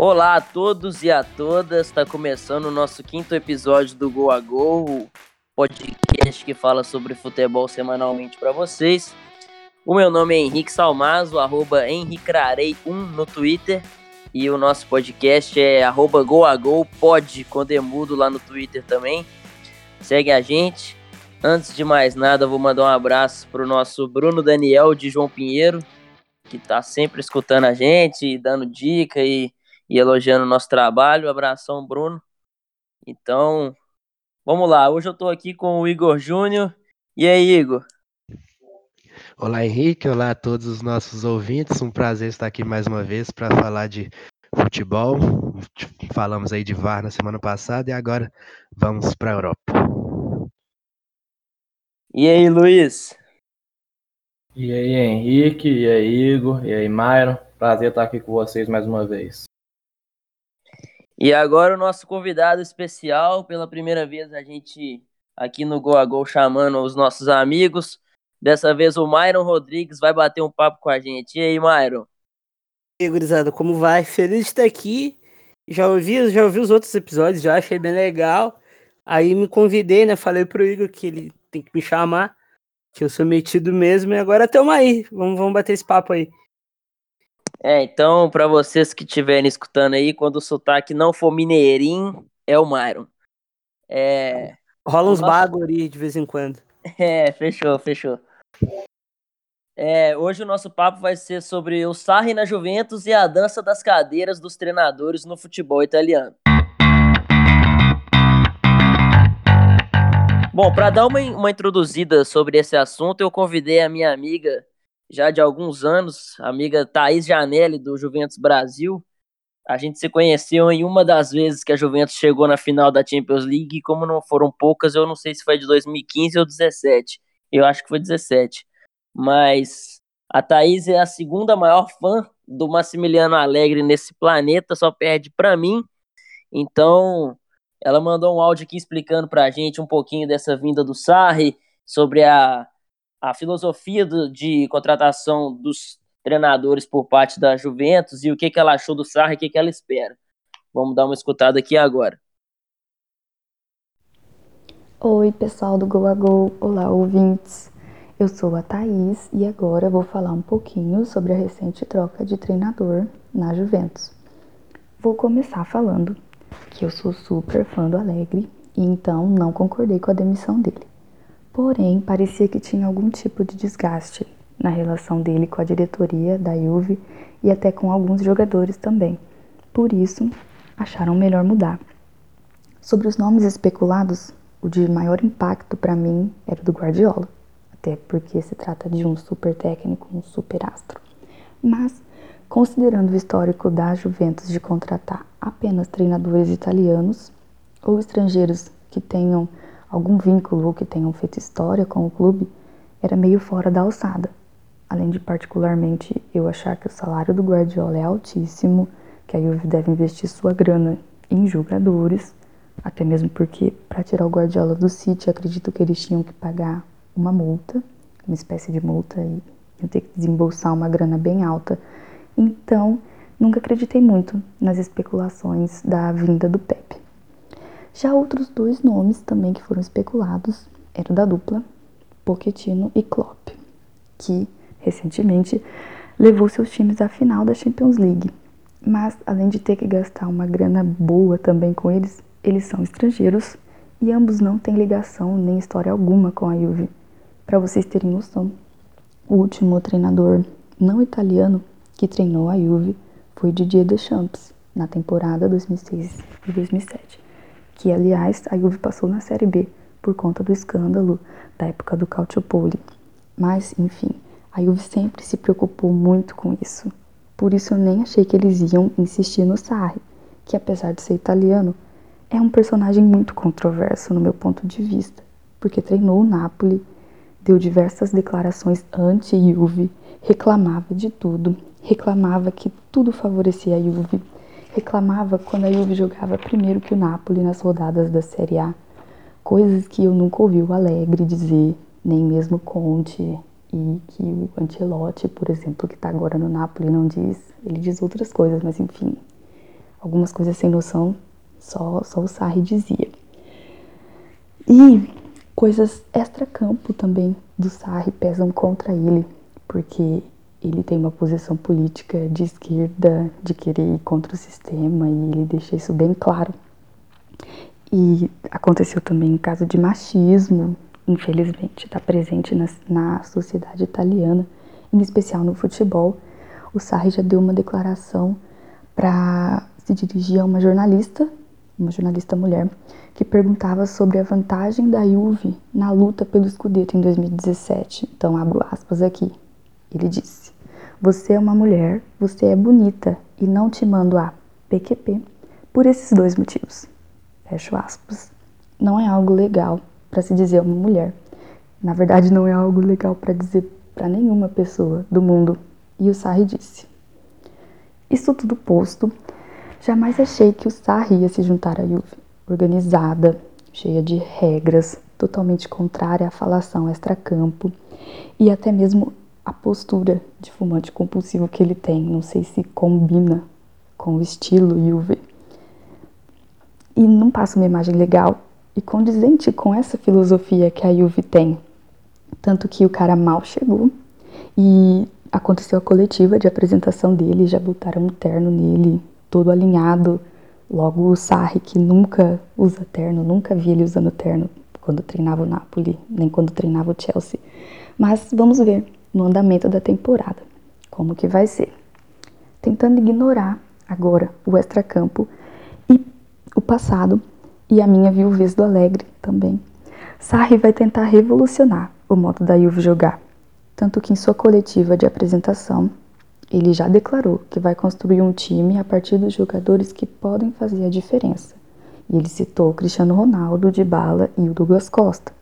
Olá a todos e a todas, está começando o nosso quinto episódio do Gol a Gol, podcast que fala sobre futebol semanalmente para vocês. O meu nome é Henrique Salmazo, arroba henricrarei1 no Twitter, e o nosso podcast é arroba goagol, pod, com demudo lá no Twitter também. Segue a gente. Antes de mais nada, vou mandar um abraço pro nosso Bruno Daniel de João Pinheiro, que tá sempre escutando a gente, dando dica e e elogiando o nosso trabalho. Abração, Bruno. Então, vamos lá. Hoje eu estou aqui com o Igor Júnior. E aí, Igor? Olá, Henrique. Olá a todos os nossos ouvintes. Um prazer estar aqui mais uma vez para falar de futebol. Falamos aí de VAR na semana passada e agora vamos para a Europa. E aí, Luiz? E aí, Henrique? E aí, Igor? E aí, Myron? Prazer estar aqui com vocês mais uma vez. E agora o nosso convidado especial, pela primeira vez a gente aqui no Gol a Gol chamando os nossos amigos. Dessa vez o Myron Rodrigues vai bater um papo com a gente. E aí, Myron? E aí, gurizada, como vai? Feliz de estar aqui. Já ouvi, já ouvi os outros episódios, já achei bem legal. Aí me convidei, né? Falei pro Igor que ele tem que me chamar, que eu sou metido mesmo, e agora estamos aí. Vamos, vamos bater esse papo aí. É, então, para vocês que estiverem escutando aí, quando o sotaque não for mineirinho, é o Myron. É... Rola uns bagulho aí de vez em quando. É, fechou, fechou. É, hoje o nosso papo vai ser sobre o Sarri na Juventus e a dança das cadeiras dos treinadores no futebol italiano. Bom, para dar uma, uma introduzida sobre esse assunto, eu convidei a minha amiga já de alguns anos, a amiga Thaís Janelli, do Juventus Brasil. A gente se conheceu em uma das vezes que a Juventus chegou na final da Champions League, e como não foram poucas, eu não sei se foi de 2015 ou 17. Eu acho que foi 17. Mas a Thaís é a segunda maior fã do Massimiliano Alegre nesse planeta, só perde para mim. Então, ela mandou um áudio aqui explicando pra gente um pouquinho dessa vinda do Sarri, sobre a a filosofia do, de contratação dos treinadores por parte da Juventus e o que, que ela achou do Sarri e o que, que ela espera. Vamos dar uma escutada aqui agora. Oi, pessoal do Go a Go. Olá, ouvintes. Eu sou a Thaís e agora vou falar um pouquinho sobre a recente troca de treinador na Juventus. Vou começar falando que eu sou super fã do Alegre e então não concordei com a demissão dele. Porém, parecia que tinha algum tipo de desgaste na relação dele com a diretoria da Juve e até com alguns jogadores também. Por isso, acharam melhor mudar. Sobre os nomes especulados, o de maior impacto para mim era o do Guardiola, até porque se trata de um super técnico, um super astro. Mas, considerando o histórico da Juventus de contratar apenas treinadores italianos ou estrangeiros que tenham algum vínculo que tenham feito história com o clube, era meio fora da alçada. Além de particularmente eu achar que o salário do Guardiola é altíssimo, que a Juve deve investir sua grana em jogadores, até mesmo porque para tirar o Guardiola do City, acredito que eles tinham que pagar uma multa, uma espécie de multa e eu ter que desembolsar uma grana bem alta. Então, nunca acreditei muito nas especulações da vinda do Pepe. Já outros dois nomes também que foram especulados eram da dupla Pochettino e Klopp, que recentemente levou seus times à final da Champions League. Mas além de ter que gastar uma grana boa também com eles, eles são estrangeiros e ambos não têm ligação nem história alguma com a Juve. Para vocês terem noção, o último treinador não italiano que treinou a Juve foi Didier Deschamps na temporada 2006 e 2007 que aliás a Juve passou na Série B por conta do escândalo da época do Calciopoli. Mas, enfim, a Juve sempre se preocupou muito com isso. Por isso eu nem achei que eles iam insistir no Sarri, que apesar de ser italiano, é um personagem muito controverso no meu ponto de vista, porque treinou o Napoli, deu diversas declarações anti-Juve, reclamava de tudo, reclamava que tudo favorecia a Juve, reclamava quando a Juve jogava primeiro que o Napoli nas rodadas da Série A, coisas que eu nunca ouvi o Alegre dizer, nem mesmo Conte, e que o Ancelotti, por exemplo, que está agora no Napoli, não diz. Ele diz outras coisas, mas enfim. algumas coisas sem noção, só, só o Sarri dizia. E coisas extra-campo também do Sarri pesam contra ele, porque ele tem uma posição política de esquerda, de querer ir contra o sistema, e ele deixa isso bem claro. E aconteceu também um caso de machismo, infelizmente, está presente na, na sociedade italiana, em especial no futebol. O Sarri já deu uma declaração para se dirigir a uma jornalista, uma jornalista mulher, que perguntava sobre a vantagem da Juve na luta pelo Scudetto em 2017. Então, abro aspas aqui. Ele disse: Você é uma mulher, você é bonita e não te mando a PQP por esses dois motivos. Fecho aspas. Não é algo legal para se dizer uma mulher. Na verdade, não é algo legal para dizer para nenhuma pessoa do mundo. E o Sarri disse: Isso tudo posto, jamais achei que o Sarri ia se juntar à Juve, organizada, cheia de regras, totalmente contrária à falação extracampo e até mesmo a postura de fumante compulsivo que ele tem. Não sei se combina com o estilo Juve. E não passa uma imagem legal e condizente com essa filosofia que a Juve tem. Tanto que o cara mal chegou e aconteceu a coletiva de apresentação dele, já botaram um terno nele, todo alinhado. Logo o Sarri, que nunca usa terno, nunca vi ele usando terno quando treinava o Napoli, nem quando treinava o Chelsea. Mas vamos ver no andamento da temporada como que vai ser. Tentando ignorar agora o extracampo e o passado e a minha viuvez do Alegre também. Sarri vai tentar revolucionar o modo da Juve jogar, tanto que em sua coletiva de apresentação ele já declarou que vai construir um time a partir dos jogadores que podem fazer a diferença. E ele citou Cristiano Ronaldo, Dybala e o Douglas Costa,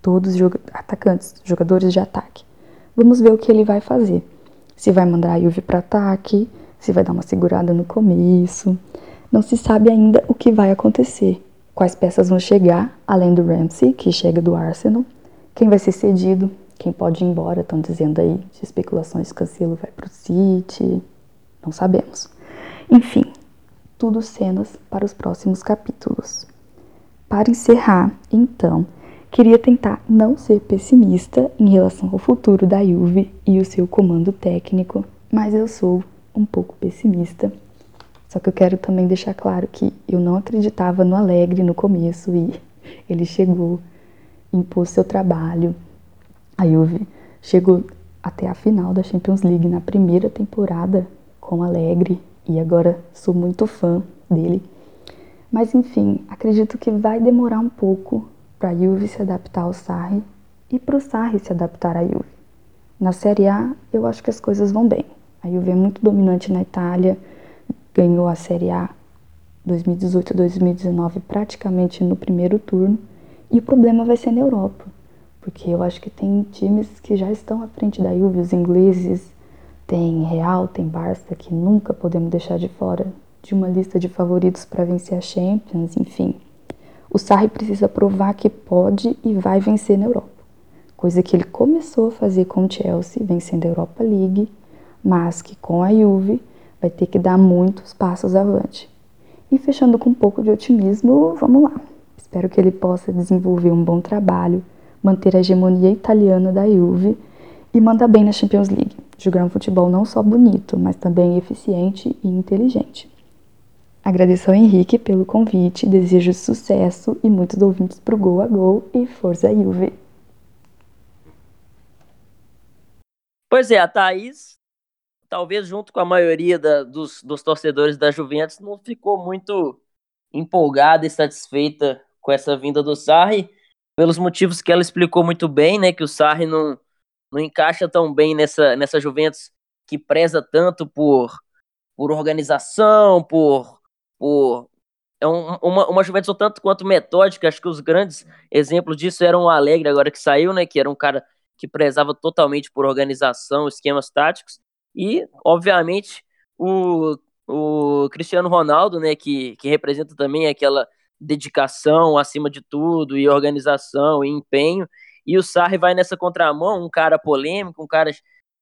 todos atacantes, jogadores de ataque. Vamos ver o que ele vai fazer. Se vai mandar a Juve para ataque, se vai dar uma segurada no começo. Não se sabe ainda o que vai acontecer, quais peças vão chegar, além do Ramsey, que chega do Arsenal, quem vai ser cedido, quem pode ir embora, estão dizendo aí de especulações que Cancelo vai para o City, não sabemos. Enfim, tudo cenas para os próximos capítulos. Para encerrar, então, queria tentar não ser pessimista em relação ao futuro da Juve e o seu comando técnico, mas eu sou um pouco pessimista. Só que eu quero também deixar claro que eu não acreditava no Alegre no começo e ele chegou, impôs seu trabalho, a Juve chegou até a final da Champions League na primeira temporada com Alegre e agora sou muito fã dele. Mas enfim, acredito que vai demorar um pouco para a Juve se adaptar ao Sarri e para o Sarri se adaptar à Juve. Na Série A, eu acho que as coisas vão bem. A Juve é muito dominante na Itália, ganhou a Série A 2018-2019 praticamente no primeiro turno, e o problema vai ser na Europa porque eu acho que tem times que já estão à frente da Juve, os ingleses, tem Real, tem Barça, que nunca podemos deixar de fora de uma lista de favoritos para vencer a Champions, enfim. O Sarri precisa provar que pode e vai vencer na Europa, coisa que ele começou a fazer com o Chelsea, vencendo a Europa League, mas que com a Juve vai ter que dar muitos passos avante. E fechando com um pouco de otimismo, vamos lá. Espero que ele possa desenvolver um bom trabalho manter a hegemonia italiana da Juve e mandar bem na Champions League. Jogar um futebol não só bonito, mas também eficiente e inteligente. Agradeço ao Henrique pelo convite, desejo sucesso e muitos ouvintes pro Gol a Gol e Força Juve. Pois é, a Thaís, talvez junto com a maioria da, dos, dos torcedores da Juventus, não ficou muito empolgada e satisfeita com essa vinda do Sarri pelos motivos que ela explicou muito bem, né, que o Sarri não, não encaixa tão bem nessa, nessa Juventus que preza tanto por, por organização, por, por é um, uma, uma Juventus um tanto quanto metódica, acho que os grandes exemplos disso eram o Alegre, agora que saiu, né, que era um cara que prezava totalmente por organização, esquemas táticos, e, obviamente, o, o Cristiano Ronaldo, né, que, que representa também aquela dedicação acima de tudo, e organização, e empenho. E o Sarri vai nessa contramão, um cara polêmico, um cara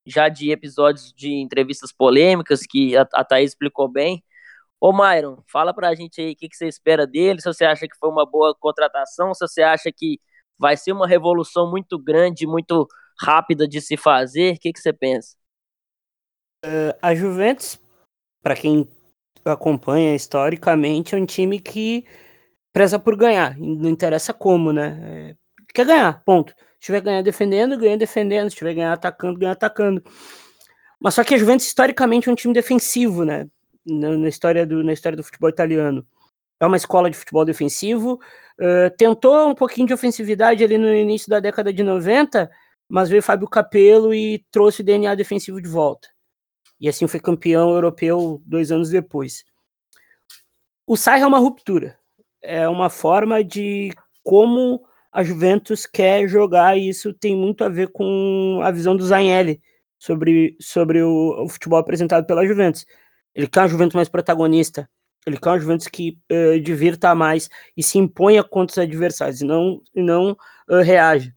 já de episódios de entrevistas polêmicas, que a, a Thaís explicou bem. Ô, Myron, fala pra gente aí o que, que você espera dele, se você acha que foi uma boa contratação, se você acha que vai ser uma revolução muito grande, muito rápida de se fazer, o que, que você pensa? Uh, a Juventus, para quem acompanha historicamente, é um time que preza por ganhar, não interessa como, né? É, quer ganhar, ponto. Se tiver ganhar defendendo, ganha defendendo, se tiver ganhar atacando, ganha atacando. Mas só que a Juventus historicamente é um time defensivo, né? Na, na história, do, na história do futebol italiano. É uma escola de futebol defensivo. Uh, tentou um pouquinho de ofensividade ali no início da década de 90, mas veio Fábio Capello e trouxe o DNA defensivo de volta. E assim foi campeão europeu dois anos depois. O Sarri é uma ruptura. É uma forma de como a Juventus quer jogar, e isso tem muito a ver com a visão do Zanelli sobre, sobre o, o futebol apresentado pela Juventus. Ele quer uma Juventus mais protagonista, ele quer uma Juventus que uh, divirta mais e se imponha contra os adversários, e não, não uh, reage.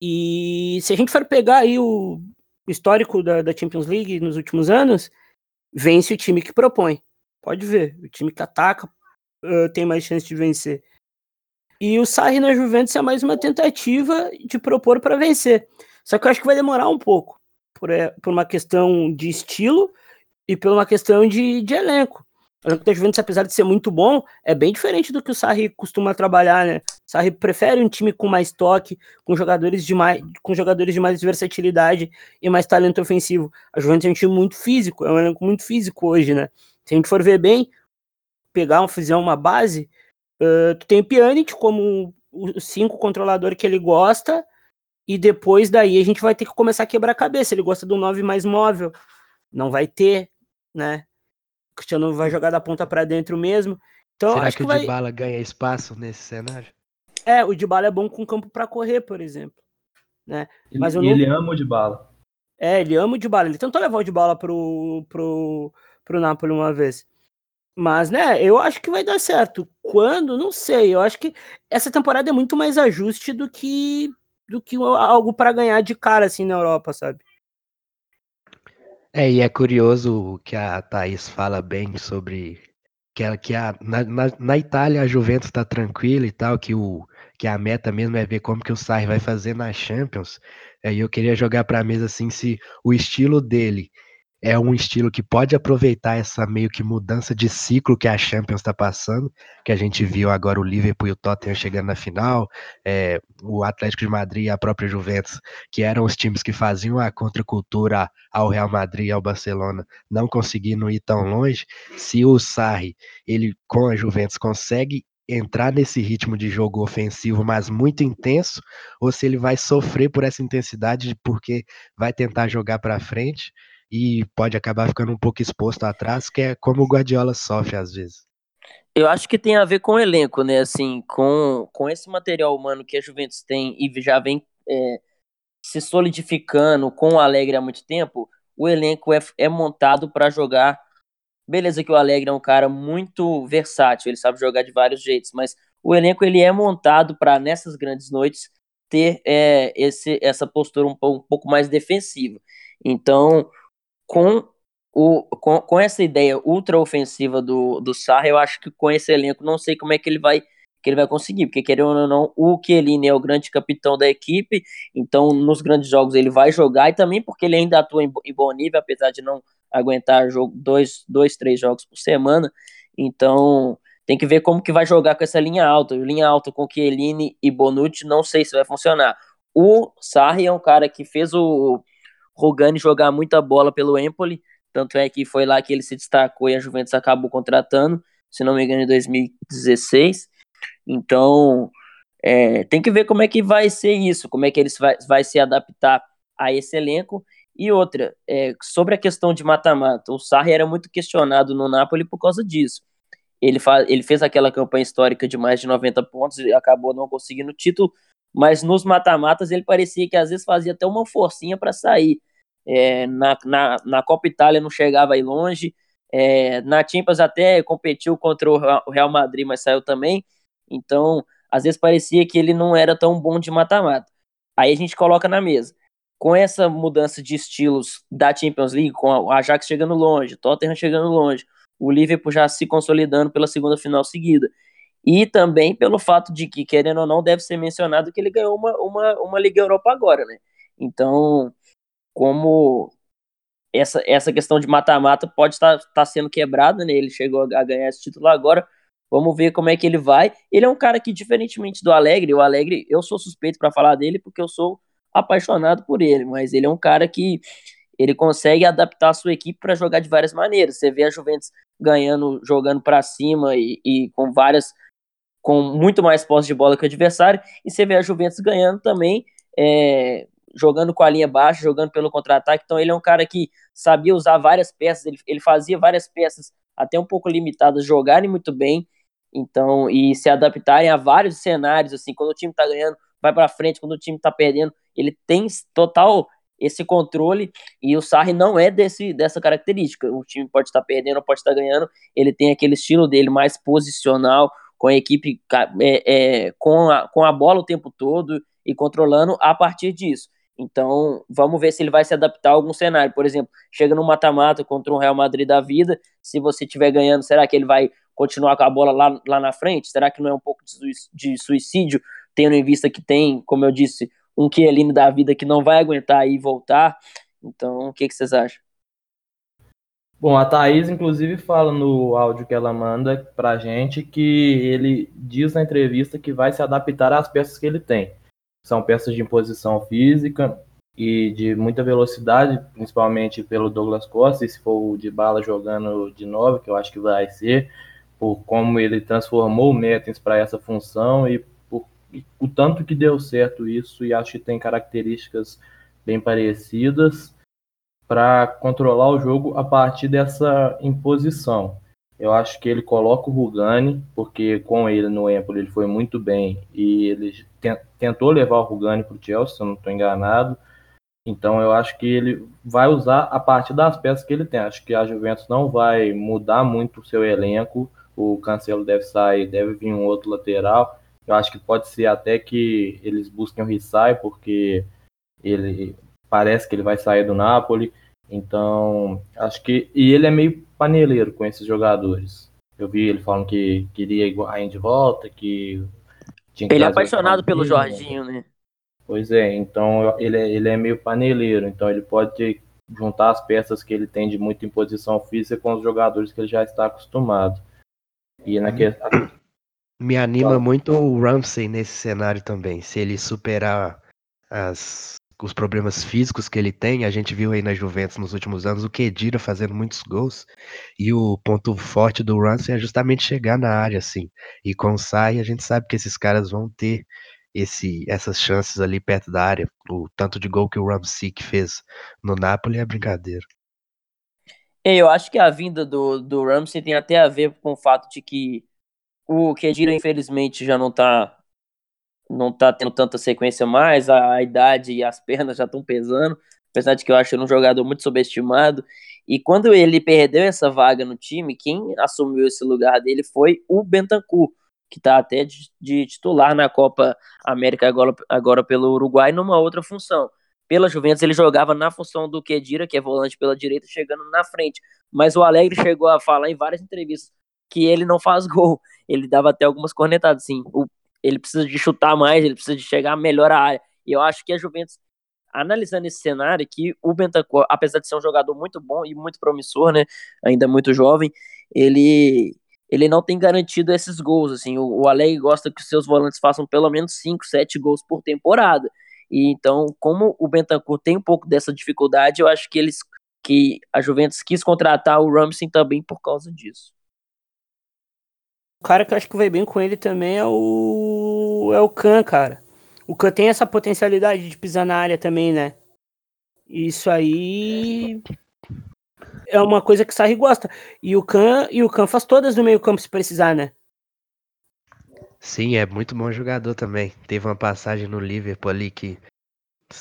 E se a gente for pegar aí o histórico da, da, Champions League nos últimos anos, vence o time que propõe. Pode ver, o time que ataca uh, tem mais chance de vencer. E o Sarri na Juventus é mais uma tentativa de propor para vencer. Só que eu acho que vai demorar um pouco, por, por uma questão de estilo e por uma questão de, de elenco. O elenco da Juventus, apesar de ser muito bom, é bem diferente do que o Sarri costuma trabalhar, né? O Sarri prefere um time com mais toque, com jogadores de mais, com jogadores de mais versatilidade e mais talento ofensivo. A Juventus é um time muito físico, é um elenco muito físico hoje, né? Se a gente for ver bem, pegar fazer uma base, uh, tu tem o Pjanic como o cinco controlador que ele gosta, e depois daí a gente vai ter que começar a quebrar a cabeça. Ele gosta do 9 mais móvel, não vai ter, né? O Cristiano vai jogar da ponta para dentro mesmo. Então, Será acho que, que o vai... Dybala ganha espaço nesse cenário? É, o Dybala é bom com campo para correr, por exemplo. Né? Ele, Mas eu não... ele ama o Dybala. É, ele ama o Dybala. Ele tentou levar o Dybala pro, pro, pro Napoli uma vez. Mas, né, eu acho que vai dar certo. Quando? Não sei. Eu acho que essa temporada é muito mais ajuste do que do que algo para ganhar de cara assim na Europa, sabe? É, e é curioso que a Thaís fala bem sobre que, ela, que a, na, na, na Itália a Juventus está tranquila e tal, que, o, que a meta mesmo é ver como que o Sarri vai fazer na Champions. Aí eu queria jogar para a mesa assim se o estilo dele é um estilo que pode aproveitar essa meio que mudança de ciclo que a Champions está passando, que a gente viu agora o Liverpool e o Tottenham chegando na final, é, o Atlético de Madrid e a própria Juventus, que eram os times que faziam a contracultura ao Real Madrid e ao Barcelona, não conseguindo ir tão longe. Se o Sarri, ele com a Juventus consegue entrar nesse ritmo de jogo ofensivo, mas muito intenso, ou se ele vai sofrer por essa intensidade porque vai tentar jogar para frente e pode acabar ficando um pouco exposto atrás, que é como o Guardiola sofre às vezes. Eu acho que tem a ver com o elenco, né? Assim, com, com esse material humano que a Juventus tem e já vem é, se solidificando com o Alegre há muito tempo, o elenco é, é montado para jogar. Beleza que o Alegre é um cara muito versátil, ele sabe jogar de vários jeitos, mas o elenco ele é montado para nessas grandes noites ter é, esse, essa postura um, um pouco mais defensiva. Então, com, o, com, com essa ideia ultra ofensiva do, do Sarra, eu acho que com esse elenco, não sei como é que ele vai que ele vai conseguir, porque querendo ou não, o Chiellini é o grande capitão da equipe, então nos grandes jogos ele vai jogar, e também porque ele ainda atua em, em bom nível, apesar de não aguentar jogo, dois, dois, três jogos por semana, então tem que ver como que vai jogar com essa linha alta, linha alta com Chiellini e Bonucci, não sei se vai funcionar. O Sarri é um cara que fez o, Rogani jogar muita bola pelo Empoli, tanto é que foi lá que ele se destacou e a Juventus acabou contratando, se não me engano, em 2016. Então, é, tem que ver como é que vai ser isso, como é que eles vai, vai se adaptar a esse elenco. E outra, é, sobre a questão de mata-mata, o Sarri era muito questionado no Napoli por causa disso. Ele, ele fez aquela campanha histórica de mais de 90 pontos e acabou não conseguindo o título, mas nos mata-matas ele parecia que às vezes fazia até uma forcinha para sair. É, na, na, na Copa Itália não chegava aí longe, é, na Champions até competiu contra o Real Madrid, mas saiu também. Então, às vezes parecia que ele não era tão bom de mata-mata. Aí a gente coloca na mesa. Com essa mudança de estilos da Champions League, com o Ajax chegando longe, Tottenham chegando longe, o Liverpool já se consolidando pela segunda final seguida. E também pelo fato de que, querendo ou não, deve ser mencionado que ele ganhou uma, uma, uma Liga Europa agora, né? Então, como essa, essa questão de mata-mata pode estar tá, tá sendo quebrada, né? Ele chegou a ganhar esse título agora. Vamos ver como é que ele vai. Ele é um cara que, diferentemente do Alegre, o Alegre, eu sou suspeito para falar dele porque eu sou apaixonado por ele, mas ele é um cara que ele consegue adaptar a sua equipe para jogar de várias maneiras. Você vê a Juventus ganhando, jogando para cima e, e, com várias, com muito mais posse de bola que o adversário, e você vê a Juventus ganhando também, é, jogando com a linha baixa, jogando pelo contra-ataque. Então ele é um cara que sabia usar várias peças, ele, ele fazia várias peças até um pouco limitadas jogarem muito bem. Então, e se adaptarem a vários cenários, assim, quando o time tá ganhando, vai para frente, quando o time tá perdendo, ele tem total esse controle e o Sarri não é desse, dessa característica. O time pode estar perdendo, pode estar ganhando, ele tem aquele estilo dele mais posicional, com a equipe é, é, com, a, com a bola o tempo todo e controlando a partir disso. Então, vamos ver se ele vai se adaptar a algum cenário. Por exemplo, chega no mata-mata contra um Real Madrid da vida, se você estiver ganhando, será que ele vai continuar com a bola lá, lá na frente? Será que não é um pouco de suicídio, tendo em vista que tem, como eu disse, um Chiellini da vida que não vai aguentar aí voltar. Então, o que, que vocês acham? Bom, a Thaís, inclusive, fala no áudio que ela manda pra gente que ele diz na entrevista que vai se adaptar às peças que ele tem. São peças de imposição física e de muita velocidade, principalmente pelo Douglas Costa, e se for o de bala jogando de novo, que eu acho que vai ser, por como ele transformou o Mertens para essa função e o tanto que deu certo isso, e acho que tem características bem parecidas para controlar o jogo a partir dessa imposição. Eu acho que ele coloca o Rugani, porque com ele no Empoli ele foi muito bem e ele tentou levar o Rugani para o Chelsea, se eu não estou enganado. Então eu acho que ele vai usar a partir das peças que ele tem. Acho que a Juventus não vai mudar muito o seu elenco. O Cancelo deve sair, deve vir um outro lateral. Eu acho que pode ser até que eles busquem o Rissai, porque ele parece que ele vai sair do Napoli. Então, acho que. E ele é meio paneleiro com esses jogadores. Eu vi ele falando que queria ir de volta, que. ele é apaixonado pelo Jorginho, né? Pois é, então ele é, ele é meio paneleiro, então ele pode juntar as peças que ele tem de muita imposição física com os jogadores que ele já está acostumado. E na, que, me anima muito o Ramsey nesse cenário também. Se ele superar as, os problemas físicos que ele tem, a gente viu aí na Juventus nos últimos anos o Kedira fazendo muitos gols. E o ponto forte do Ramsey é justamente chegar na área, assim. E com o Sai, a gente sabe que esses caras vão ter esse, essas chances ali perto da área. O tanto de gol que o Ramsey fez no Napoli é brincadeira. Eu acho que a vinda do, do Ramsey tem até a ver com o fato de que o Kedira, infelizmente, já não tá não tá tendo tanta sequência mais, a, a idade e as pernas já estão pesando, apesar de que eu acho ele um jogador muito subestimado. E quando ele perdeu essa vaga no time, quem assumiu esse lugar dele foi o Bentancur, que está até de, de, titular na Copa América agora, agora pelo Uruguai, numa outra função. Pela Juventus, ele jogava na função do Kedira, que é volante pela direita, chegando na frente. Mas o Alegre chegou a falar em várias entrevistas que ele não faz gol. Ele dava até algumas cornetadas, assim. O, ele precisa de chutar mais, ele precisa de chegar melhor à área. E eu acho que a Juventus, analisando esse cenário, que o Bentancur, apesar de ser um jogador muito bom e muito promissor, né, ainda muito jovem, ele ele não tem garantido esses gols, assim, o, o Alegre gosta que os seus volantes façam pelo menos 5, 7 gols por temporada, e então, como o Bentancur tem um pouco dessa dificuldade, eu acho que eles que a Juventus quis contratar o Ramsey também por causa disso. O cara que eu acho que vai bem com ele também é o. É o Khan, cara. O Khan tem essa potencialidade de pisar na área também, né? Isso aí. É uma coisa que o Sarri gosta. E o Khan, e o Khan faz todas no meio-campo se precisar, né? Sim, é muito bom jogador também. Teve uma passagem no Liverpool ali que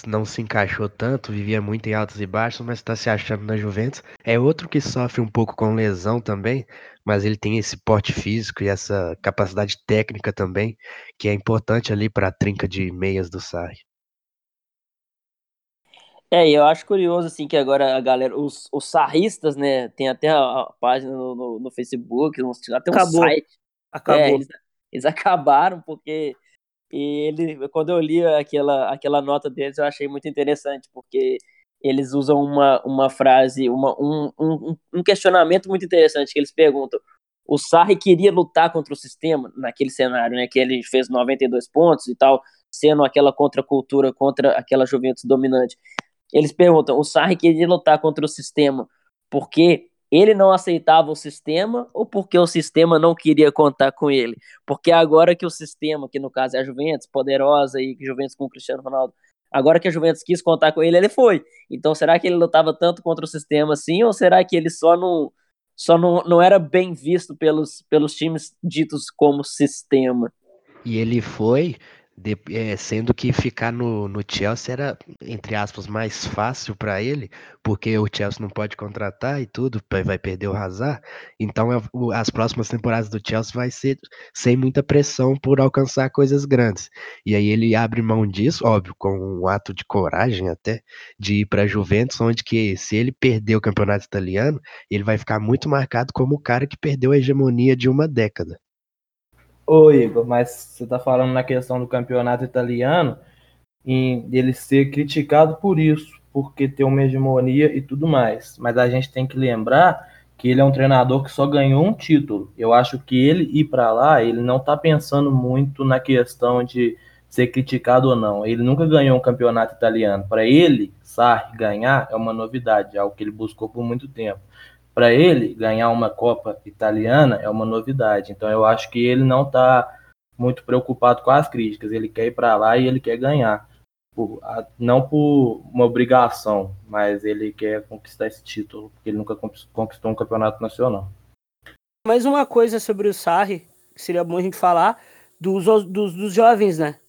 não se encaixou tanto, vivia muito em altos e baixos, mas está se achando na Juventus. É outro que sofre um pouco com lesão também, mas ele tem esse porte físico e essa capacidade técnica também, que é importante ali para a trinca de meias do Sarri. É, e eu acho curioso, assim, que agora a galera, os, os sarristas, né, tem até a, página no, no, no Facebook, até um Acabou. site. Acabou. É, eles, eles, acabaram, porque ele, quando eu li aquela, aquela nota deles, eu achei muito interessante, porque eles usam uma, uma frase, uma, um, um, um questionamento muito interessante, que eles perguntam, o Sarri queria lutar contra o sistema naquele cenário, né, que ele fez 92 pontos e tal, sendo aquela contracultura contra aquela Juventus dominante. Eles perguntam: o Sarri queria lutar contra o sistema porque ele não aceitava o sistema ou porque o sistema não queria contar com ele? Porque agora que o sistema, que no caso é a Juventus, poderosa e Juventus com o Cristiano Ronaldo, agora que a Juventus quis contar com ele, ele foi. Então será que ele lutava tanto contra o sistema assim ou será que ele só não só não, não era bem visto pelos, pelos times ditos como sistema? E ele foi de, é, sendo que ficar no, no Chelsea era, entre aspas, mais fácil para ele, porque o Chelsea não pode contratar e tudo, vai perder o Hazard. Então é, as próximas temporadas do Chelsea vai ser sem muita pressão por alcançar coisas grandes. E aí ele abre mão disso, óbvio, com um ato de coragem até, de ir para Juventus, onde que se ele perder o campeonato italiano, ele vai ficar muito marcado como o cara que perdeu a hegemonia de uma década. Ô Igor, mas você está falando na questão do campeonato italiano e ele ser criticado por isso, porque tem uma hegemonia e tudo mais. Mas a gente tem que lembrar que ele é um treinador que só ganhou um título. Eu acho que ele ir para lá, ele não está pensando muito na questão de ser criticado ou não. Ele nunca ganhou um campeonato italiano. Para ele, Sarri ganhar é uma novidade, é algo que ele buscou por muito tempo para ele ganhar uma Copa italiana é uma novidade. Então eu acho que ele não está muito preocupado com as críticas. Ele quer ir para lá e ele quer ganhar. Por, não por uma obrigação, mas ele quer conquistar esse título, porque ele nunca conquistou um campeonato nacional. Mais uma coisa sobre o Sarri, que seria bom a gente falar, dos, dos, dos jovens, né?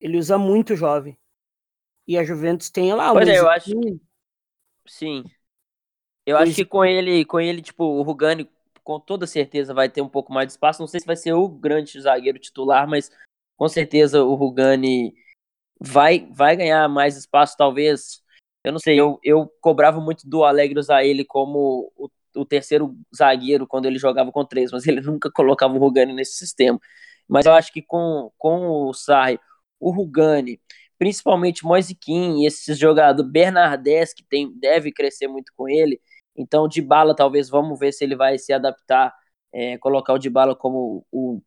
Ele usa muito jovem. E a Juventus tem lá. Pois é, eu acho. Sim. Eu acho que com ele, com ele, tipo, o Rugani com toda certeza vai ter um pouco mais de espaço. Não sei se vai ser o grande zagueiro titular, mas com certeza o Rugani vai, vai ganhar mais espaço, talvez. Eu não sei, eu, eu cobrava muito do Alegres a ele como o, o terceiro zagueiro quando ele jogava com três, mas ele nunca colocava o Rugani nesse sistema. Mas eu acho que com, com o Sarri, o Rugani, principalmente Moise e esses jogadores, Bernardes, que tem, deve crescer muito com ele, então, de bala, talvez vamos ver se ele vai se adaptar, é, colocar o de bala como o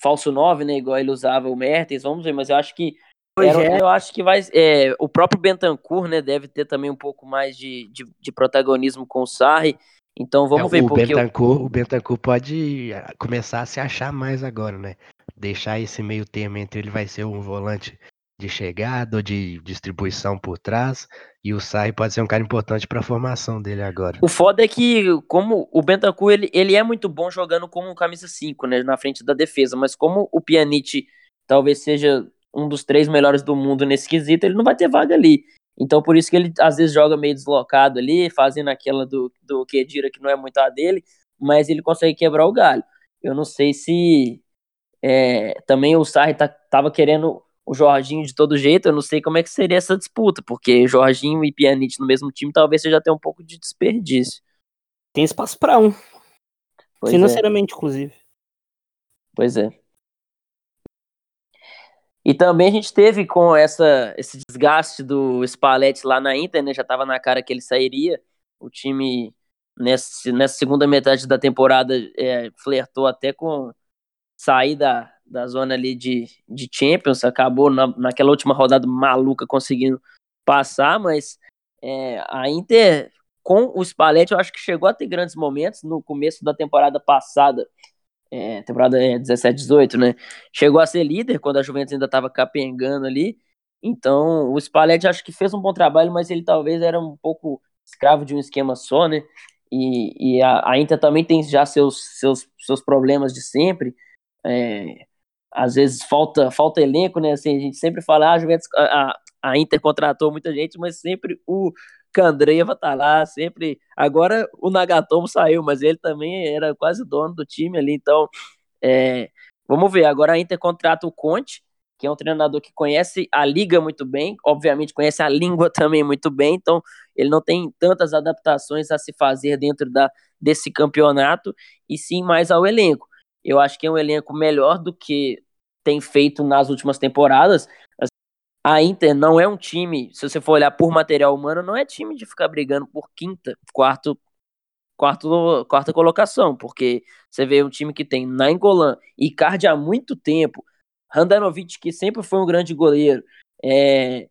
falso 9, né? Igual ele usava o Mertens, vamos ver, mas eu acho que. Era, é. Eu acho que vai. É, o próprio Bentancur, né? Deve ter também um pouco mais de, de, de protagonismo com o Sarri. Então vamos é, ver. O porque Bentancur, eu... o Bentancur pode ah, começar a se achar mais agora, né? Deixar esse meio termo entre ele vai ser um volante de chegada ou de distribuição por trás. E o Sarri pode ser um cara importante para a formação dele agora. O foda é que, como o Bentancur, ele, ele é muito bom jogando como camisa 5, né? Na frente da defesa. Mas como o Pjanic talvez seja um dos três melhores do mundo nesse quesito, ele não vai ter vaga ali. Então, por isso que ele às vezes joga meio deslocado ali, fazendo aquela do, do Kedira que não é muito a dele, mas ele consegue quebrar o galho. Eu não sei se é, também o Sarri tá, tava querendo o Jorginho de todo jeito, eu não sei como é que seria essa disputa, porque Jorginho e Pjanic no mesmo time talvez seja até um pouco de desperdício. Tem espaço para um. Pois financeiramente, é. inclusive. Pois é. E também a gente teve com essa, esse desgaste do Spalletti lá na Inter, né? Já tava na cara que ele sairia. O time, nessa, nessa segunda metade da temporada, é, flertou até com sair da, da zona ali de, de Champions, acabou na, naquela última rodada maluca conseguindo passar, mas é, a Inter com o Spalletti eu acho que chegou a ter grandes momentos no começo da temporada passada, é, temporada 17-18, né? Chegou a ser líder quando a Juventus ainda estava capengando ali, então o Spalletti acho que fez um bom trabalho, mas ele talvez era um pouco escravo de um esquema só, né? E, e a, a Inter também tem já seus, seus, seus problemas de sempre, é, às vezes falta falta elenco, né? Assim, a gente sempre fala, ah, a Juventus, a, a Inter contratou muita gente, mas sempre o Candreva tá lá, sempre. Agora o Nagatomo saiu, mas ele também era quase dono do time ali, então é, vamos ver. Agora a Inter contrata o Conte, que é um treinador que conhece a liga muito bem, obviamente conhece a língua também muito bem, então ele não tem tantas adaptações a se fazer dentro da, desse campeonato, e sim mais ao elenco. Eu acho que é um elenco melhor do que tem feito nas últimas temporadas. A Inter não é um time, se você for olhar por material humano, não é time de ficar brigando por quinta, quarto, quarto, quarta colocação, porque você vê um time que tem Nainggolan e Icardi há muito tempo, Handanovic, que sempre foi um grande goleiro, é,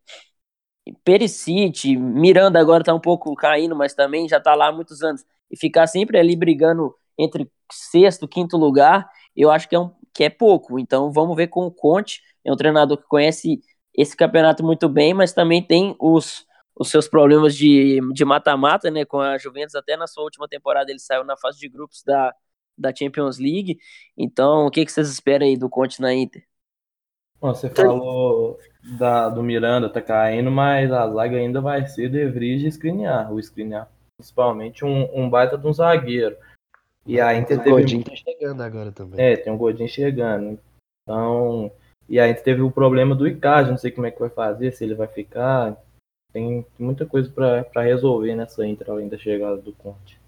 Perisic, Miranda agora tá um pouco caindo, mas também já tá lá há muitos anos, e ficar sempre ali brigando entre sexto, quinto lugar, eu acho que é, um, que é pouco. Então vamos ver com o Conte, é um treinador que conhece esse campeonato muito bem, mas também tem os, os seus problemas de mata-mata, né? Com a Juventus, até na sua última temporada ele saiu na fase de grupos da, da Champions League. Então, o que, que vocês esperam aí do Conte na Inter? Bom, você falou da, do Miranda tá caindo, mas a zaga ainda vai ser De Vries e Skriniar. O Skriniar, principalmente, um, um baita de um zagueiro. E a Inter o teve... Godinho tá chegando agora também. É, tem um Godinho chegando. Então, e a Inter teve o problema do Icardi, não sei como é que vai fazer, se ele vai ficar. Tem muita coisa para resolver nessa Inter além da chegada do Conte.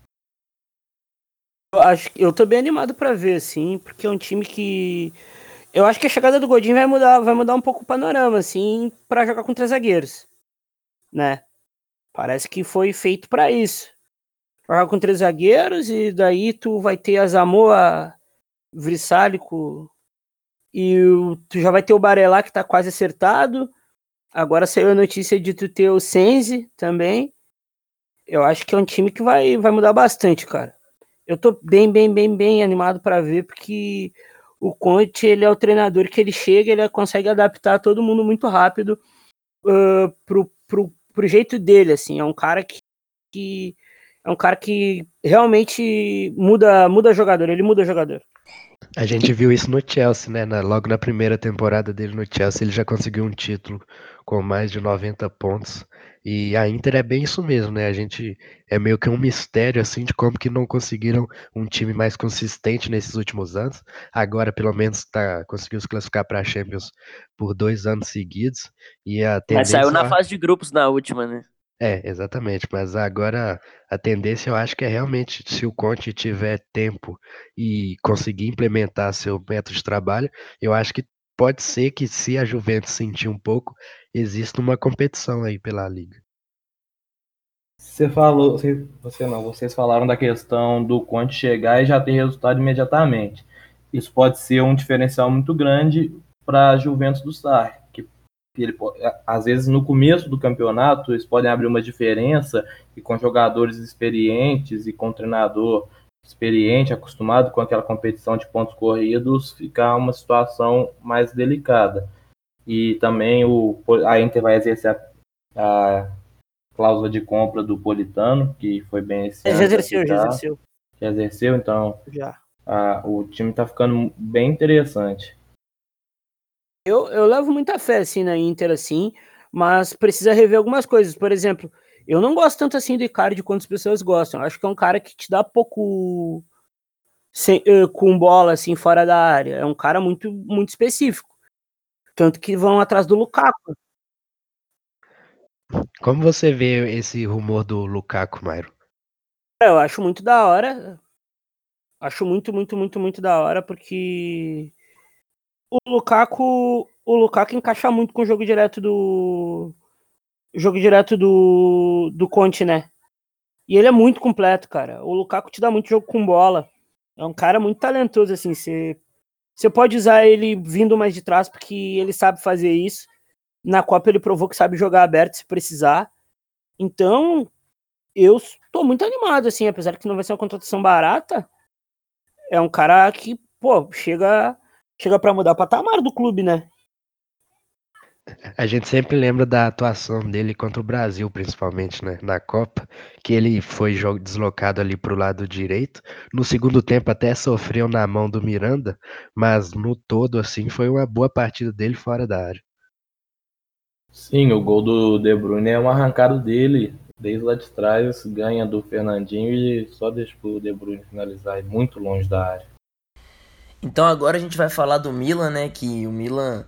Eu acho que eu tô bem animado para ver, assim, porque é um time que eu acho que a chegada do Godinho vai mudar, vai mudar um pouco o panorama, assim, para jogar com três zagueiros, né? Parece que foi feito para isso. Jogar com três zagueiros e daí tu vai ter a Zamoa, Vrissálico e o, tu já vai ter o Barelá que tá quase acertado. Agora saiu a notícia de tu ter o Senzi também. Eu acho que é um time que vai, vai mudar bastante, cara. Eu tô bem, bem, bem, bem animado para ver, porque o Conte, ele é o treinador que ele chega, ele consegue adaptar todo mundo muito rápido uh, pro, pro, pro jeito dele, assim. É um cara que, que é um cara que realmente muda, muda jogador, ele muda jogador. A gente viu isso no Chelsea, né? Na, logo na primeira temporada dele no Chelsea, ele já conseguiu um título com mais de 90 pontos. E a Inter é bem isso mesmo, né? A gente é meio que um mistério assim de como que não conseguiram um time mais consistente nesses últimos anos. Agora, pelo menos, tá, conseguiu se classificar para a Champions por dois anos seguidos. E a tendência... Mas saiu na fase de grupos na última, né? É, exatamente. Mas agora a tendência eu acho que é realmente, se o Conte tiver tempo e conseguir implementar seu método de trabalho, eu acho que pode ser que se a Juventus sentir um pouco, exista uma competição aí pela liga. Você falou, você, você não, vocês falaram da questão do Conte chegar e já ter resultado imediatamente. Isso pode ser um diferencial muito grande para a Juventus do Sarri ele, às vezes no começo do campeonato eles podem abrir uma diferença e com jogadores experientes e com treinador experiente, acostumado com aquela competição de pontos corridos, ficar uma situação mais delicada. E também o, a Inter vai exercer a, a cláusula de compra do Politano, que foi bem esse Já exerceu, já exerceu. Já exerceu, então já. A, o time está ficando bem interessante. Eu, eu levo muita fé assim na Inter assim, mas precisa rever algumas coisas. Por exemplo, eu não gosto tanto assim do Icardi quanto as pessoas gostam. Eu acho que é um cara que te dá pouco sem, uh, com bola assim fora da área. É um cara muito muito específico. Tanto que vão atrás do Lukaku. Como você vê esse rumor do Lukaku, Mairo? Eu acho muito da hora. Acho muito, muito, muito, muito da hora, porque o Lukaku, o Lukaku encaixa muito com o jogo direto do jogo direto do do Conte, né? E ele é muito completo, cara. O Lukaku te dá muito jogo com bola. É um cara muito talentoso assim, você você pode usar ele vindo mais de trás porque ele sabe fazer isso. Na Copa ele provou que sabe jogar aberto se precisar. Então, eu tô muito animado assim, apesar que não vai ser uma contratação barata. É um cara que, pô, chega chega para mudar o patamar do clube, né? A gente sempre lembra da atuação dele contra o Brasil, principalmente, né, na Copa, que ele foi deslocado ali para o lado direito. No segundo tempo até sofreu na mão do Miranda, mas no todo, assim, foi uma boa partida dele fora da área. Sim, o gol do De Bruyne é um arrancado dele, desde lá de trás, ganha do Fernandinho e só deixa o De Bruyne finalizar, muito longe da área. Então agora a gente vai falar do Milan, né? Que o Milan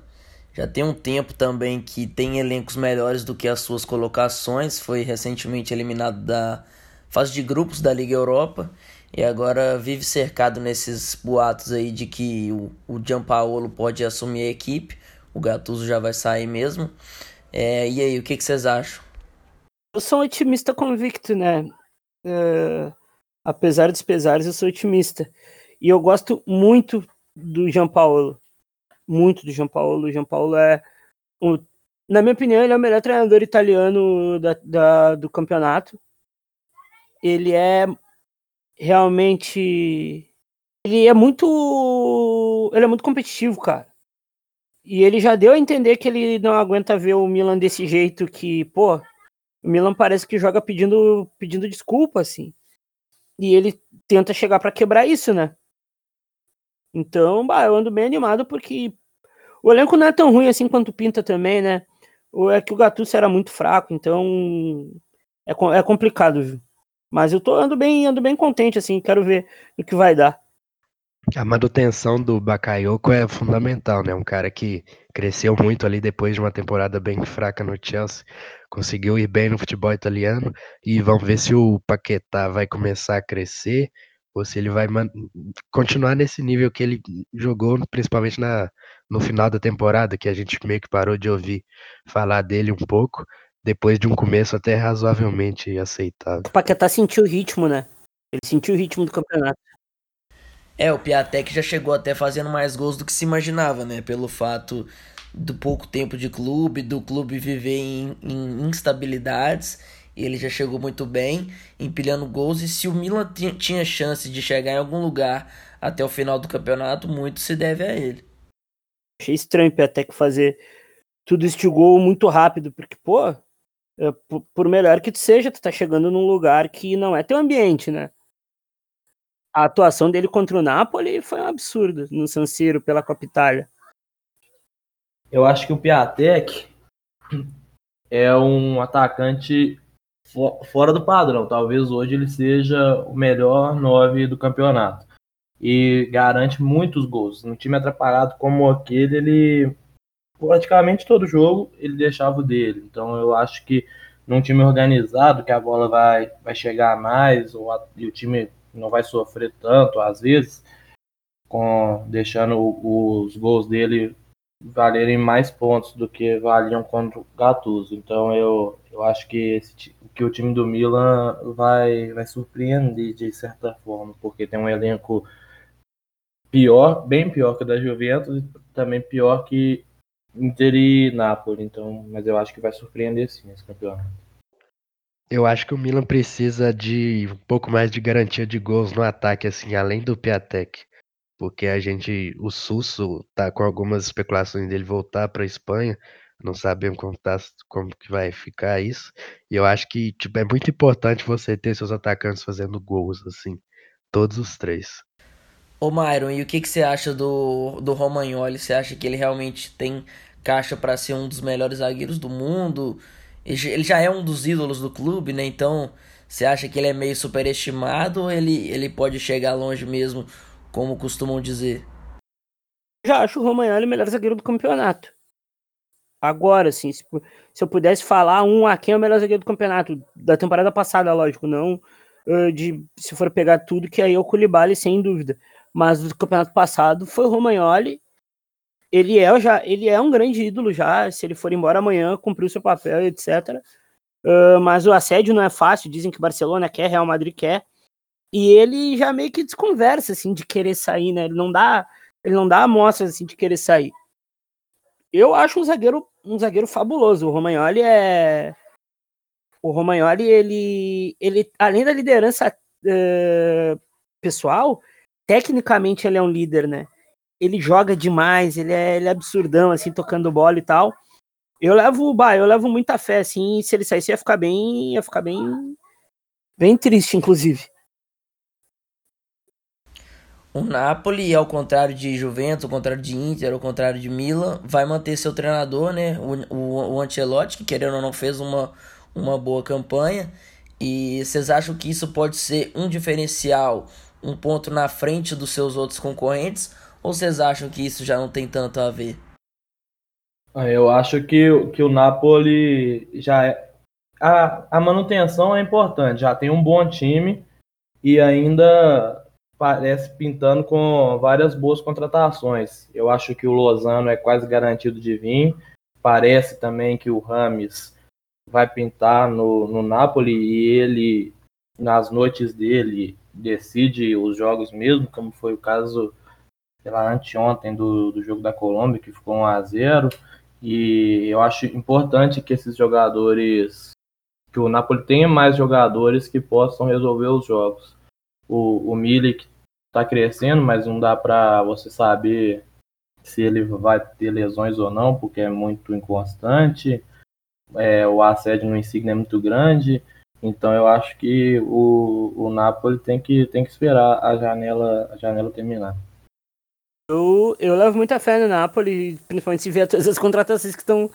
já tem um tempo também que tem elencos melhores do que as suas colocações. Foi recentemente eliminado da fase de grupos da Liga Europa e agora vive cercado nesses boatos aí de que o, o Gianpaolo pode assumir a equipe. O Gattuso já vai sair mesmo. É, e aí, o que, que vocês acham? Eu sou um otimista convicto, né? Uh, apesar dos pesares, eu sou otimista. E eu gosto muito do João Paulo. Muito do João Paulo. O João Paulo é, um, na minha opinião, ele é o melhor treinador italiano da, da, do campeonato. Ele é realmente. Ele é muito. Ele é muito competitivo, cara. E ele já deu a entender que ele não aguenta ver o Milan desse jeito que, pô, o Milan parece que joga pedindo, pedindo desculpa, assim. E ele tenta chegar para quebrar isso, né? Então, bah, eu ando bem animado porque o elenco não é tão ruim assim quanto pinta também, né? Ou é que o Gattuso era muito fraco, então é, é complicado, viu? Mas eu tô ando bem, ando bem contente assim, quero ver o que vai dar. A manutenção do Bakayoko é fundamental, né? Um cara que cresceu muito ali depois de uma temporada bem fraca no Chelsea, conseguiu ir bem no futebol italiano e vamos ver se o Paquetá vai começar a crescer ou se ele vai continuar nesse nível que ele jogou, principalmente na, no final da temporada, que a gente meio que parou de ouvir falar dele um pouco, depois de um começo até razoavelmente aceitável. O Paquetá sentiu o ritmo, né? Ele sentiu o ritmo do campeonato. É, o Piatek já chegou até fazendo mais gols do que se imaginava, né? Pelo fato do pouco tempo de clube, do clube viver em, em instabilidades ele já chegou muito bem, empilhando gols. E se o Milan tinha chance de chegar em algum lugar até o final do campeonato, muito se deve a ele. Achei estranho até que fazer tudo este gol muito rápido, porque, pô, é, por melhor que tu seja, tu tá chegando num lugar que não é teu ambiente, né? A atuação dele contra o Napoli foi um absurdo no San Siro pela Copa Itália. Eu acho que o Piatek é um atacante fora do padrão. Talvez hoje ele seja o melhor nove do campeonato. E garante muitos gols. Um time atrapalhado como aquele, ele praticamente todo jogo ele deixava o dele. Então eu acho que num time organizado, que a bola vai, vai chegar mais, ou a, e o time não vai sofrer tanto, às vezes, com deixando os gols dele valerem mais pontos do que valiam contra o Gattuso. Então eu, eu acho que, esse, que o time do Milan vai, vai surpreender de certa forma, porque tem um elenco pior, bem pior que o da Juventus e também pior que Inter e Napoli. Então, mas eu acho que vai surpreender sim esse campeonato. Eu acho que o Milan precisa de um pouco mais de garantia de gols no ataque, assim, além do Piatek porque a gente, o Susso tá com algumas especulações dele voltar para a Espanha, não sabemos como, tá, como que vai ficar isso, e eu acho que tipo, é muito importante você ter seus atacantes fazendo gols, assim, todos os três. Ô Myron, e o que, que você acha do, do Romagnoli? Você acha que ele realmente tem caixa para ser um dos melhores zagueiros do mundo? Ele já é um dos ídolos do clube, né? Então, você acha que ele é meio superestimado ou ele, ele pode chegar longe mesmo como costumam dizer. Já acho o Romagnoli o melhor zagueiro do campeonato. Agora, assim, se, se, eu pudesse falar um a quem é o melhor zagueiro do campeonato, da temporada passada, lógico, não de se for pegar tudo, que aí é o Koulibaly, sem dúvida. Mas do campeonato passado foi o Romagnoli. Ele é, já, ele é um grande ídolo já, se ele for embora amanhã, cumpriu seu papel, etc. Uh, mas o assédio não é fácil, dizem que Barcelona quer, Real Madrid quer. E ele já meio que desconversa, assim, de querer sair, né? Ele não dá, ele não dá amostras, assim, de querer sair. Eu acho um zagueiro, um zagueiro fabuloso. O Romagnoli é... O Romagnoli, ele, ele além da liderança uh, pessoal, tecnicamente ele é um líder, né? Ele joga demais, ele é, ele é absurdão, assim, tocando bola e tal. Eu levo, bah, eu levo muita fé, assim, se ele saísse ia ficar bem, ia ficar bem, bem triste, inclusive. O Napoli, ao contrário de Juventus, ao contrário de Inter, ao contrário de Milan, vai manter seu treinador, né? O, o, o Ancelotti, que querendo ou não fez uma, uma boa campanha. E vocês acham que isso pode ser um diferencial, um ponto na frente dos seus outros concorrentes? Ou vocês acham que isso já não tem tanto a ver? Ah, eu acho que, que o Napoli já é. A, a manutenção é importante, já tem um bom time e ainda parece pintando com várias boas contratações. Eu acho que o Lozano é quase garantido de vir. Parece também que o Rames vai pintar no, no Napoli e ele, nas noites dele, decide os jogos mesmo, como foi o caso, lá, anteontem do, do jogo da Colômbia, que ficou 1 a 0 E eu acho importante que esses jogadores, que o Napoli tenha mais jogadores que possam resolver os jogos. O, o Milik está crescendo, mas não dá para você saber se ele vai ter lesões ou não, porque é muito inconstante. É, o assédio no Insigne é muito grande. Então eu acho que o, o Napoli tem que, tem que esperar a janela, a janela terminar. Eu, eu levo muita fé no Napoli, principalmente se ver todas as contratações que estão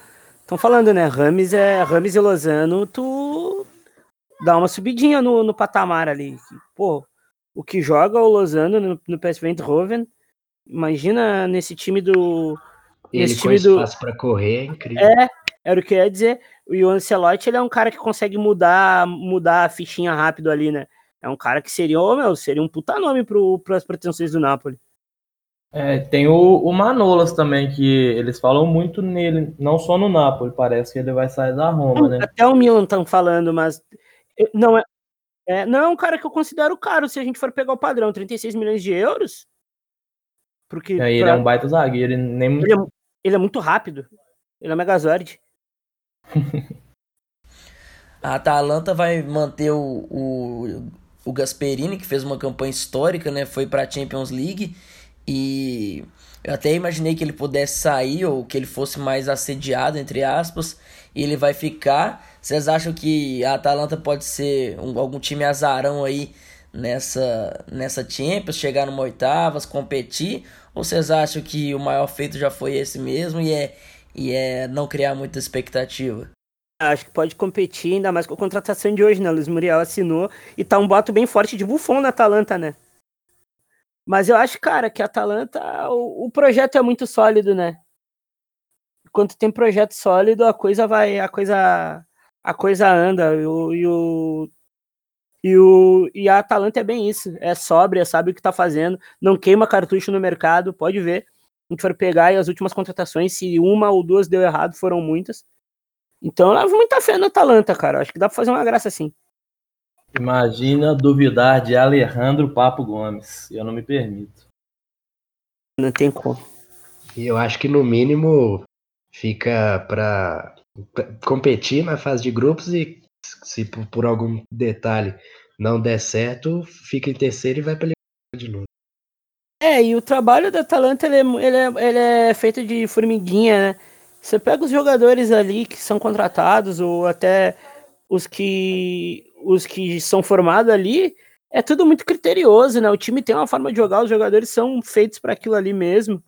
estão falando, né? Rames é Rames e Lozano, tu dá uma subidinha no, no patamar ali. Pô, o que joga o Lozano no, no PSV Eindhoven, imagina nesse time do Ele nesse com time do espaço para correr é incrível. é, era o que eu ia dizer. O Ancelotti, ele é um cara que consegue mudar, mudar a fichinha rápido ali, né? É um cara que seria, oh, meu, seria um puta nome para as pretensões do Napoli. É, tem o, o, Manolas também, que eles falam muito nele, não só no Napoli, parece que ele vai sair da Roma, né? Até o Milan estão falando, mas não é, é, não é um cara que eu considero caro se a gente for pegar o padrão, 36 milhões de euros. Porque é, ele pra... é um baita zagueiro, ele, nem... ele, é, ele é muito rápido. Ele é Megazord. a Atalanta vai manter o, o, o Gasperini, que fez uma campanha histórica, né? Foi para a Champions League e eu até imaginei que ele pudesse sair ou que ele fosse mais assediado, entre aspas, e ele vai ficar. Vocês acham que a Atalanta pode ser um, algum time azarão aí nessa, nessa Champions, chegar numa oitavas, competir? Ou vocês acham que o maior feito já foi esse mesmo e é, e é não criar muita expectativa? Acho que pode competir, ainda mais com a contratação de hoje, né? Luiz Muriel assinou e tá um boto bem forte de bufão na Atalanta, né? Mas eu acho, cara, que a Atalanta, o, o projeto é muito sólido, né? Quando tem projeto sólido, a coisa vai, a coisa, a coisa anda. E o, e o, e, o, e a Atalanta é bem isso, é sóbria, sabe o que tá fazendo, não queima cartucho no mercado, pode ver. A gente for pegar as últimas contratações, se uma ou duas deu errado, foram muitas. Então eu levo muita fé no Atalanta, cara. Acho que dá pra fazer uma graça assim. Imagina duvidar de Alejandro Papo Gomes. Eu não me permito. Não tem como. E eu acho que no mínimo fica para competir na fase de grupos e se por algum detalhe não der certo, fica em terceiro e vai para de novo. É, e o trabalho da Atalanta ele é, ele, é, ele é feito de formiguinha, né? Você pega os jogadores ali que são contratados ou até os que os que são formados ali, é tudo muito criterioso, né? O time tem uma forma de jogar, os jogadores são feitos para aquilo ali mesmo.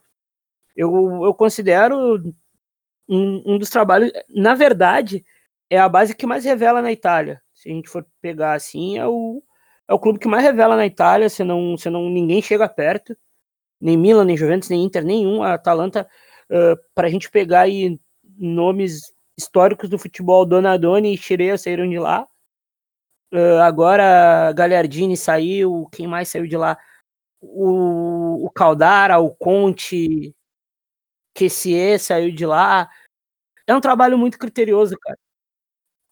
Eu, eu considero um, um dos trabalhos, na verdade, é a base que mais revela na Itália. Se a gente for pegar assim, é o, é o clube que mais revela na Itália, se não, se não ninguém chega perto. Nem Milan, nem Juventus, nem Inter, nenhum. A Atalanta, uh, para a gente pegar aí nomes históricos do futebol, Donadoni e Chirea saíram de lá. Uh, agora Gagliardini saiu, quem mais saiu de lá? O, o Caldara, o Conte, Kessier saiu de lá. É um trabalho muito criterioso, cara.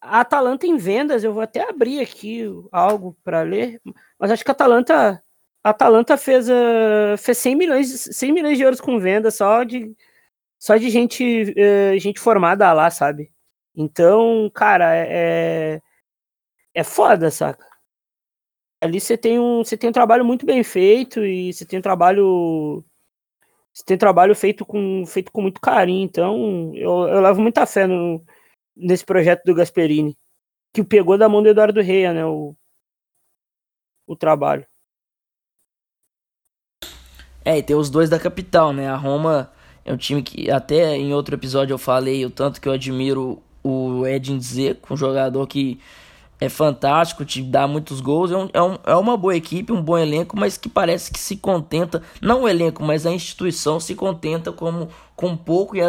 A Atalanta em vendas, eu vou até abrir aqui algo para ler, mas acho que a Atalanta, a Atalanta fez, uh, fez 100 milhões, 100 milhões de euros com venda só de, só de gente, uh, gente formada lá, sabe? Então, cara, é, é foda, saca? Ali você tem um, você tem um trabalho muito bem feito e você tem um trabalho você tem um trabalho feito com feito com muito carinho, então eu, eu levo muita fé no, nesse projeto do Gasperini, que pegou da mão do Eduardo Reia, né, o o trabalho. É, e tem os dois da capital, né? A Roma é um time que até em outro episódio eu falei o tanto que eu admiro o Edin Dzeko, um jogador que é fantástico, te dá muitos gols. É, um, é, um, é uma boa equipe, um bom elenco, mas que parece que se contenta, não o elenco, mas a instituição se contenta como com pouco e,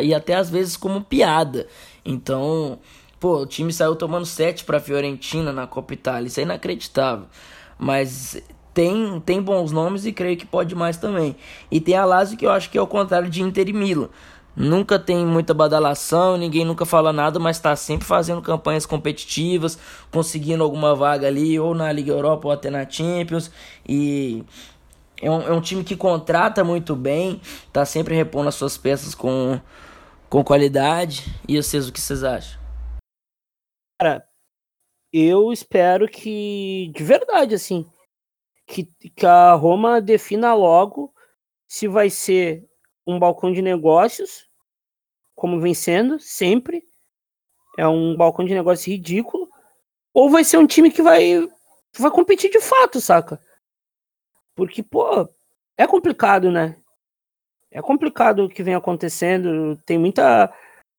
e até às vezes como piada. Então, pô, o time saiu tomando 7 para Fiorentina na Copa Itália, isso é inacreditável. Mas tem, tem bons nomes e creio que pode mais também. E tem a Lazio que eu acho que é o contrário de Inter e Milan. Nunca tem muita badalação, ninguém nunca fala nada, mas está sempre fazendo campanhas competitivas, conseguindo alguma vaga ali, ou na Liga Europa ou até na Champions. E é um, é um time que contrata muito bem, tá sempre repondo as suas peças com, com qualidade. E vocês, o que vocês acham? Cara, eu espero que, de verdade, assim, que, que a Roma defina logo se vai ser um balcão de negócios como vem sendo, sempre. É um balcão de negócio ridículo. Ou vai ser um time que vai, vai competir de fato, saca? Porque, pô, é complicado, né? É complicado o que vem acontecendo. Tem muita,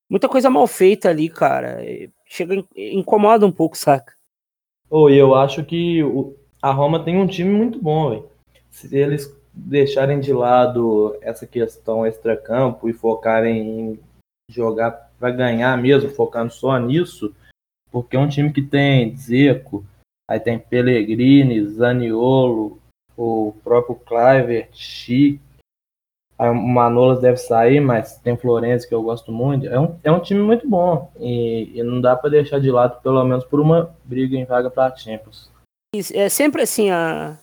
muita coisa mal feita ali, cara. Chega, incomoda um pouco, saca? Oh, eu acho que o, a Roma tem um time muito bom, velho. Se eles deixarem de lado essa questão extracampo e focarem em jogar para ganhar mesmo, focando só nisso, porque é um time que tem Zeco, aí tem Pellegrini, Zaniolo, o próprio Cliver, Chic, o Manolas deve sair, mas tem Florenzi que eu gosto muito. É um, é um time muito bom e, e não dá para deixar de lado, pelo menos por uma briga em vaga para Champions. É sempre assim a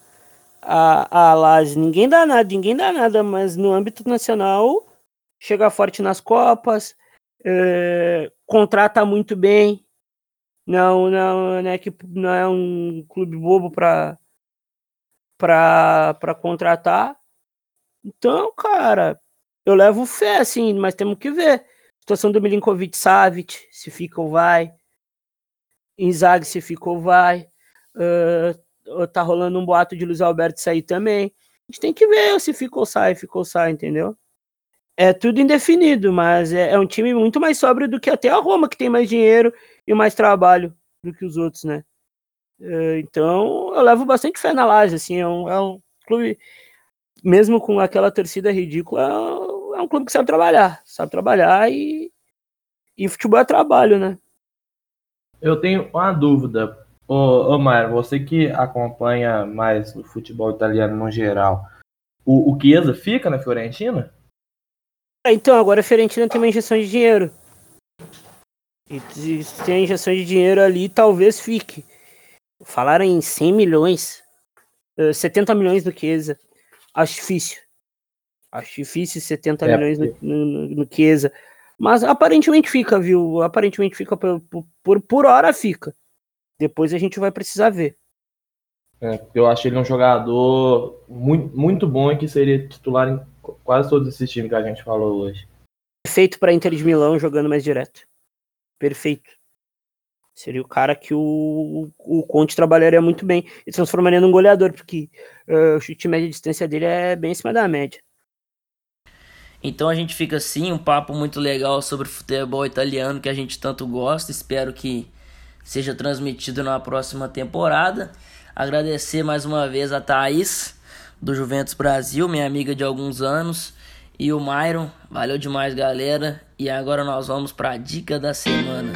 a, a Laje, ninguém dá nada, ninguém dá nada, mas no âmbito nacional chega forte nas Copas, é, contrata muito bem. Não, não, é que não é um clube bobo para para contratar. Então, cara, eu levo fé, assim, mas temos que ver. Situação do Milinkovic Savic, se fica ou vai. Inzaghi, se fica ou vai. Uh, tá rolando um boato de Luiz Alberto sair também. A gente tem que ver se fica ou sai, fica ou sai, entendeu? É tudo indefinido, mas é, é, um time muito mais sóbrio do que até a Roma, que tem mais dinheiro e mais trabalho do que os outros, né? É, então eu levo bastante fé na Laje, assim, é um, é um clube, mesmo com aquela torcida ridícula, é um é clube que sabe trabalhar, sabe trabalhar e, e futebol é trabalho, né? Eu tenho uma dúvida, ô, Mário, você que acompanha mais o futebol italiano no geral, o, o Chiesa fica na Fiorentina? É, então, agora a Fiorentina tem uma injeção de dinheiro. E se tem a injeção de dinheiro ali, talvez fique. Falaram em 100 milhões. 70 milhões do Chiesa. Acho difícil. Acho difícil 70 é, milhões no, no, no Chiesa. Mas aparentemente fica, viu? Aparentemente fica por, por, por hora fica. Depois a gente vai precisar ver. É, eu acho ele um jogador muito, muito bom e que seria titular em quase todos esses times que a gente falou hoje. Perfeito para Inter de Milão jogando mais direto. Perfeito. Seria o cara que o, o Conte trabalharia muito bem e transformaria num goleador, porque uh, o chute média distância dele é bem acima da média. Então a gente fica assim, um papo muito legal sobre futebol italiano que a gente tanto gosta. Espero que seja transmitido na próxima temporada. Agradecer mais uma vez a Thaís do Juventus Brasil, minha amiga de alguns anos, e o Myron. Valeu demais, galera. E agora nós vamos para a dica da semana.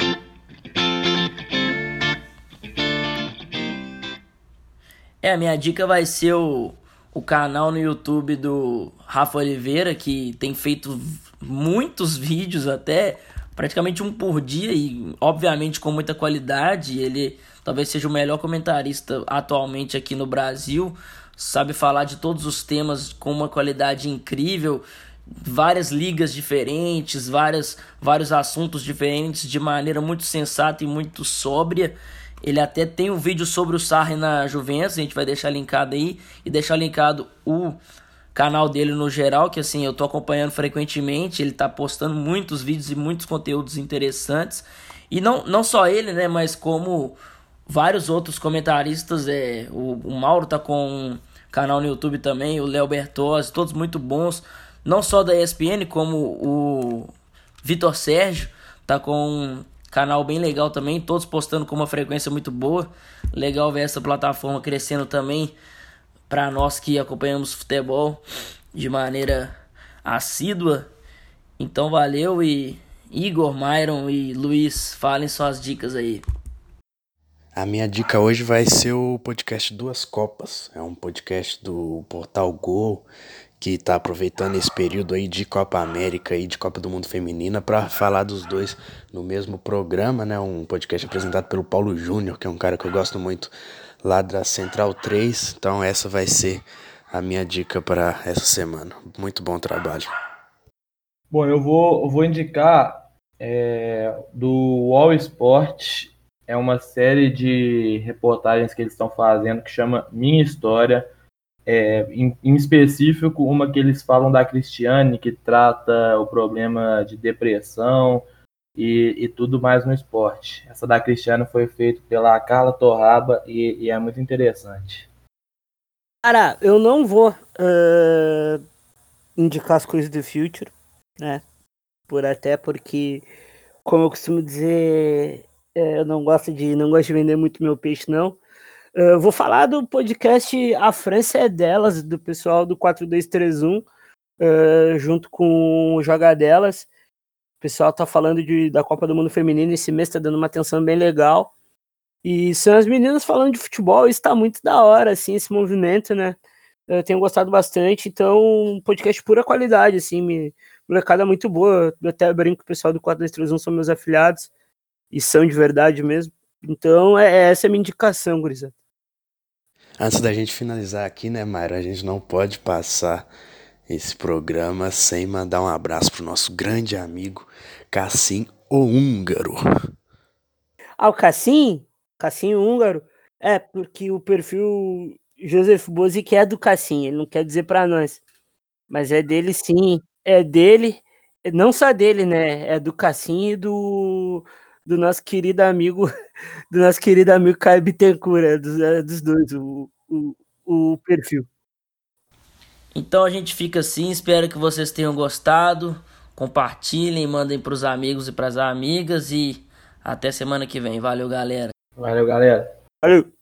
É, a minha dica vai ser o, o canal no YouTube do Rafa Oliveira, que tem feito muitos vídeos até, praticamente um por dia e obviamente com muita qualidade. Ele talvez seja o melhor comentarista atualmente aqui no Brasil sabe falar de todos os temas com uma qualidade incrível, várias ligas diferentes, várias, vários assuntos diferentes de maneira muito sensata e muito sóbria. Ele até tem um vídeo sobre o Sarri na Juventus, a gente vai deixar linkado aí e deixar linkado o canal dele no geral, que assim, eu tô acompanhando frequentemente, ele tá postando muitos vídeos e muitos conteúdos interessantes. E não, não só ele, né, mas como vários outros comentaristas, é, o, o Mauro tá com canal no YouTube também, o Léo Bertozzi, todos muito bons, não só da ESPN, como o Vitor Sérgio, tá com um canal bem legal também, todos postando com uma frequência muito boa. Legal ver essa plataforma crescendo também para nós que acompanhamos futebol de maneira assídua. Então valeu e Igor, Myron e Luiz, falem suas dicas aí. A minha dica hoje vai ser o podcast Duas Copas. É um podcast do Portal Gol que está aproveitando esse período aí de Copa América e de Copa do Mundo Feminina para falar dos dois no mesmo programa, né? Um podcast apresentado pelo Paulo Júnior, que é um cara que eu gosto muito lá da Central 3. Então essa vai ser a minha dica para essa semana. Muito bom trabalho. Bom, eu vou, eu vou indicar é, do Wall Sport. É uma série de reportagens que eles estão fazendo que chama Minha História. É, em, em, específico, uma que eles falam da Cristiane, que trata o problema de depressão e, e tudo mais no esporte. Essa da Cristiane foi feita pela Carla Torraba e, e, é muito interessante. Cara, eu não vou uh, indicar as coisas do Future, né? Por até porque, como eu costumo dizer, é, eu não gosto de não gosto de vender muito meu peixe, não. Eu vou falar do podcast A França é Delas, do pessoal do 4231, uh, junto com o Joga Delas. O pessoal tá falando de, da Copa do Mundo Feminino esse mês, tá dando uma atenção bem legal. E são as meninas falando de futebol, isso tá muito da hora, assim, esse movimento, né? Eu tenho gostado bastante, então, um podcast pura qualidade, assim, me, molecada muito boa. Eu até brinco com o pessoal do 4231 são meus afiliados e são de verdade mesmo. Então, é, é essa é a minha indicação, gurizada. Antes da gente finalizar aqui, né, Mayra, a gente não pode passar esse programa sem mandar um abraço pro nosso grande amigo Cassim o Húngaro. Ah, o Cassim? Cassim Húngaro? É, porque o perfil Joseph Bozic é do Cassim, ele não quer dizer para nós. Mas é dele sim, é dele, não só dele, né? É do Cassim e do, do nosso querido amigo, do nosso querido amigo Caio Bittencourt, é dos, é dos dois, o, o, o perfil. Então a gente fica assim, espero que vocês tenham gostado. Compartilhem, mandem para os amigos e para as amigas e até semana que vem. Valeu, galera. Valeu, galera. Valeu.